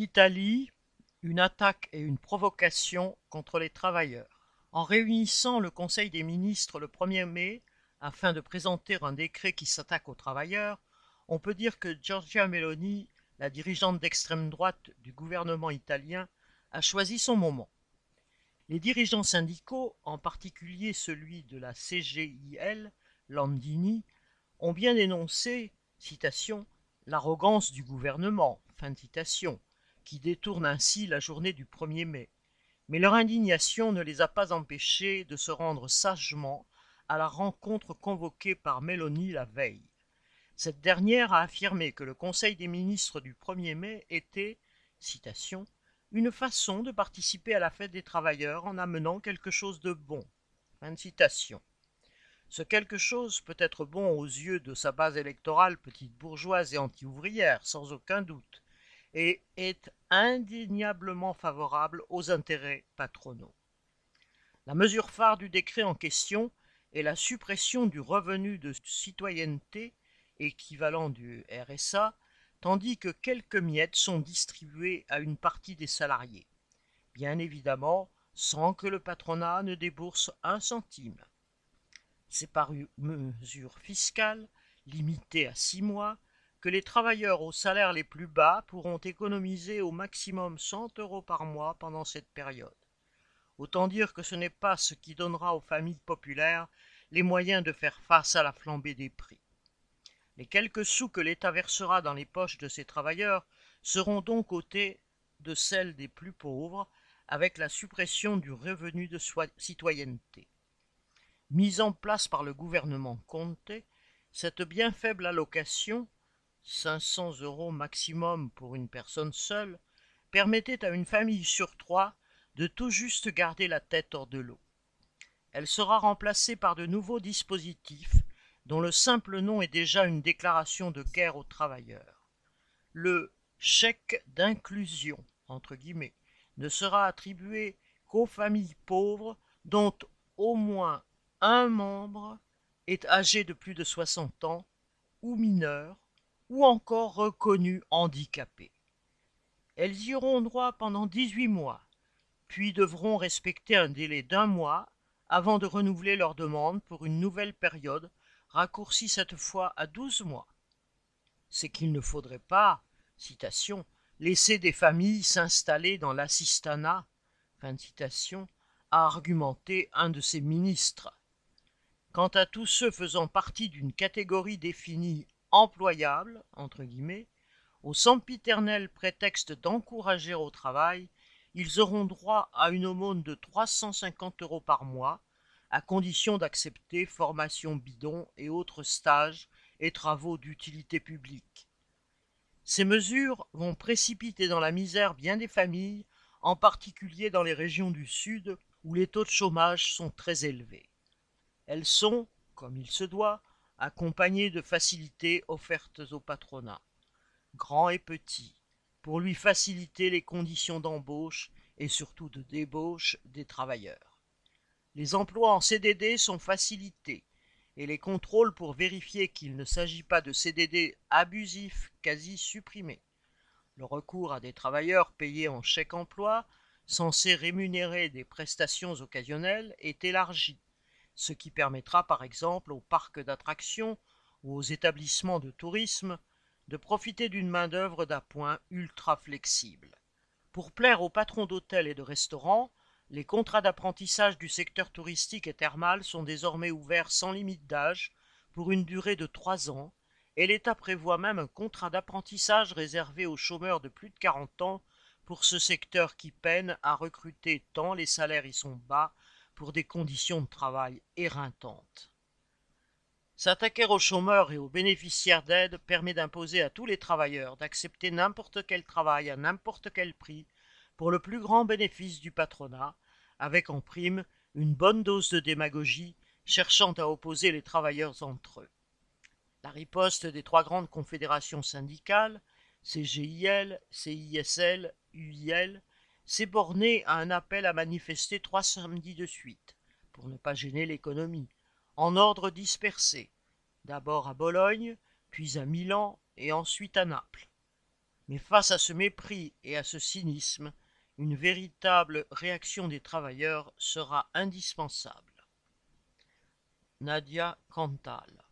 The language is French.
Italie, une attaque et une provocation contre les travailleurs. En réunissant le Conseil des ministres le 1er mai afin de présenter un décret qui s'attaque aux travailleurs, on peut dire que Giorgia Meloni, la dirigeante d'extrême droite du gouvernement italien, a choisi son moment. Les dirigeants syndicaux, en particulier celui de la CGIL, Landini, ont bien dénoncé, l'arrogance du gouvernement, fin citation, qui détournent ainsi la journée du 1er mai. Mais leur indignation ne les a pas empêchés de se rendre sagement à la rencontre convoquée par Mélanie la veille. Cette dernière a affirmé que le Conseil des ministres du 1er mai était, citation, une façon de participer à la fête des travailleurs en amenant quelque chose de bon. Fin de citation. Ce quelque chose peut être bon aux yeux de sa base électorale petite bourgeoise et anti-ouvrière, sans aucun doute, et est indéniablement favorable aux intérêts patronaux. La mesure phare du décret en question est la suppression du revenu de citoyenneté équivalent du RSA, tandis que quelques miettes sont distribuées à une partie des salariés, bien évidemment sans que le patronat ne débourse un centime. C'est par une mesure fiscale, limitée à six mois, que les travailleurs aux salaires les plus bas pourront économiser au maximum 100 euros par mois pendant cette période. Autant dire que ce n'est pas ce qui donnera aux familles populaires les moyens de faire face à la flambée des prix. Les quelques sous que l'État versera dans les poches de ces travailleurs seront donc ôtés de celles des plus pauvres avec la suppression du revenu de citoyenneté. Mise en place par le gouvernement Comté, cette bien faible allocation 500 euros maximum pour une personne seule, permettait à une famille sur trois de tout juste garder la tête hors de l'eau. Elle sera remplacée par de nouveaux dispositifs dont le simple nom est déjà une déclaration de guerre aux travailleurs. Le chèque d'inclusion, entre guillemets, ne sera attribué qu'aux familles pauvres dont au moins un membre est âgé de plus de 60 ans ou mineur ou encore reconnus handicapés. Elles y auront droit pendant 18 mois, puis devront respecter un délai d'un mois avant de renouveler leur demande pour une nouvelle période raccourcie cette fois à 12 mois. C'est qu'il ne faudrait pas, citation, laisser des familles s'installer dans l'assistanat, fin de citation, a argumenté un de ses ministres. Quant à tous ceux faisant partie d'une catégorie définie employables, entre guillemets, au sempiternel prétexte d'encourager au travail, ils auront droit à une aumône de 350 euros par mois, à condition d'accepter formation bidon et autres stages et travaux d'utilité publique. Ces mesures vont précipiter dans la misère bien des familles, en particulier dans les régions du Sud où les taux de chômage sont très élevés. Elles sont, comme il se doit, accompagné de facilités offertes au patronat, grand et petit, pour lui faciliter les conditions d'embauche et surtout de débauche des travailleurs. Les emplois en CDD sont facilités et les contrôles pour vérifier qu'il ne s'agit pas de CDD abusifs quasi supprimés. Le recours à des travailleurs payés en chèque emploi, censés rémunérer des prestations occasionnelles, est élargi ce qui permettra par exemple aux parcs d'attractions ou aux établissements de tourisme de profiter d'une main-d'œuvre d'appoint ultra flexible. Pour plaire aux patrons d'hôtels et de restaurants, les contrats d'apprentissage du secteur touristique et thermal sont désormais ouverts sans limite d'âge pour une durée de trois ans, et l'État prévoit même un contrat d'apprentissage réservé aux chômeurs de plus de 40 ans pour ce secteur qui peine à recruter tant les salaires y sont bas pour des conditions de travail éreintantes. S'attaquer aux chômeurs et aux bénéficiaires d'aide permet d'imposer à tous les travailleurs d'accepter n'importe quel travail à n'importe quel prix pour le plus grand bénéfice du patronat, avec en prime une bonne dose de démagogie cherchant à opposer les travailleurs entre eux. La riposte des trois grandes confédérations syndicales, CGIL, CISL, UIL, s'est borné à un appel à manifester trois samedis de suite, pour ne pas gêner l'économie, en ordre dispersé, d'abord à Bologne, puis à Milan et ensuite à Naples. Mais face à ce mépris et à ce cynisme, une véritable réaction des travailleurs sera indispensable. Nadia Cantal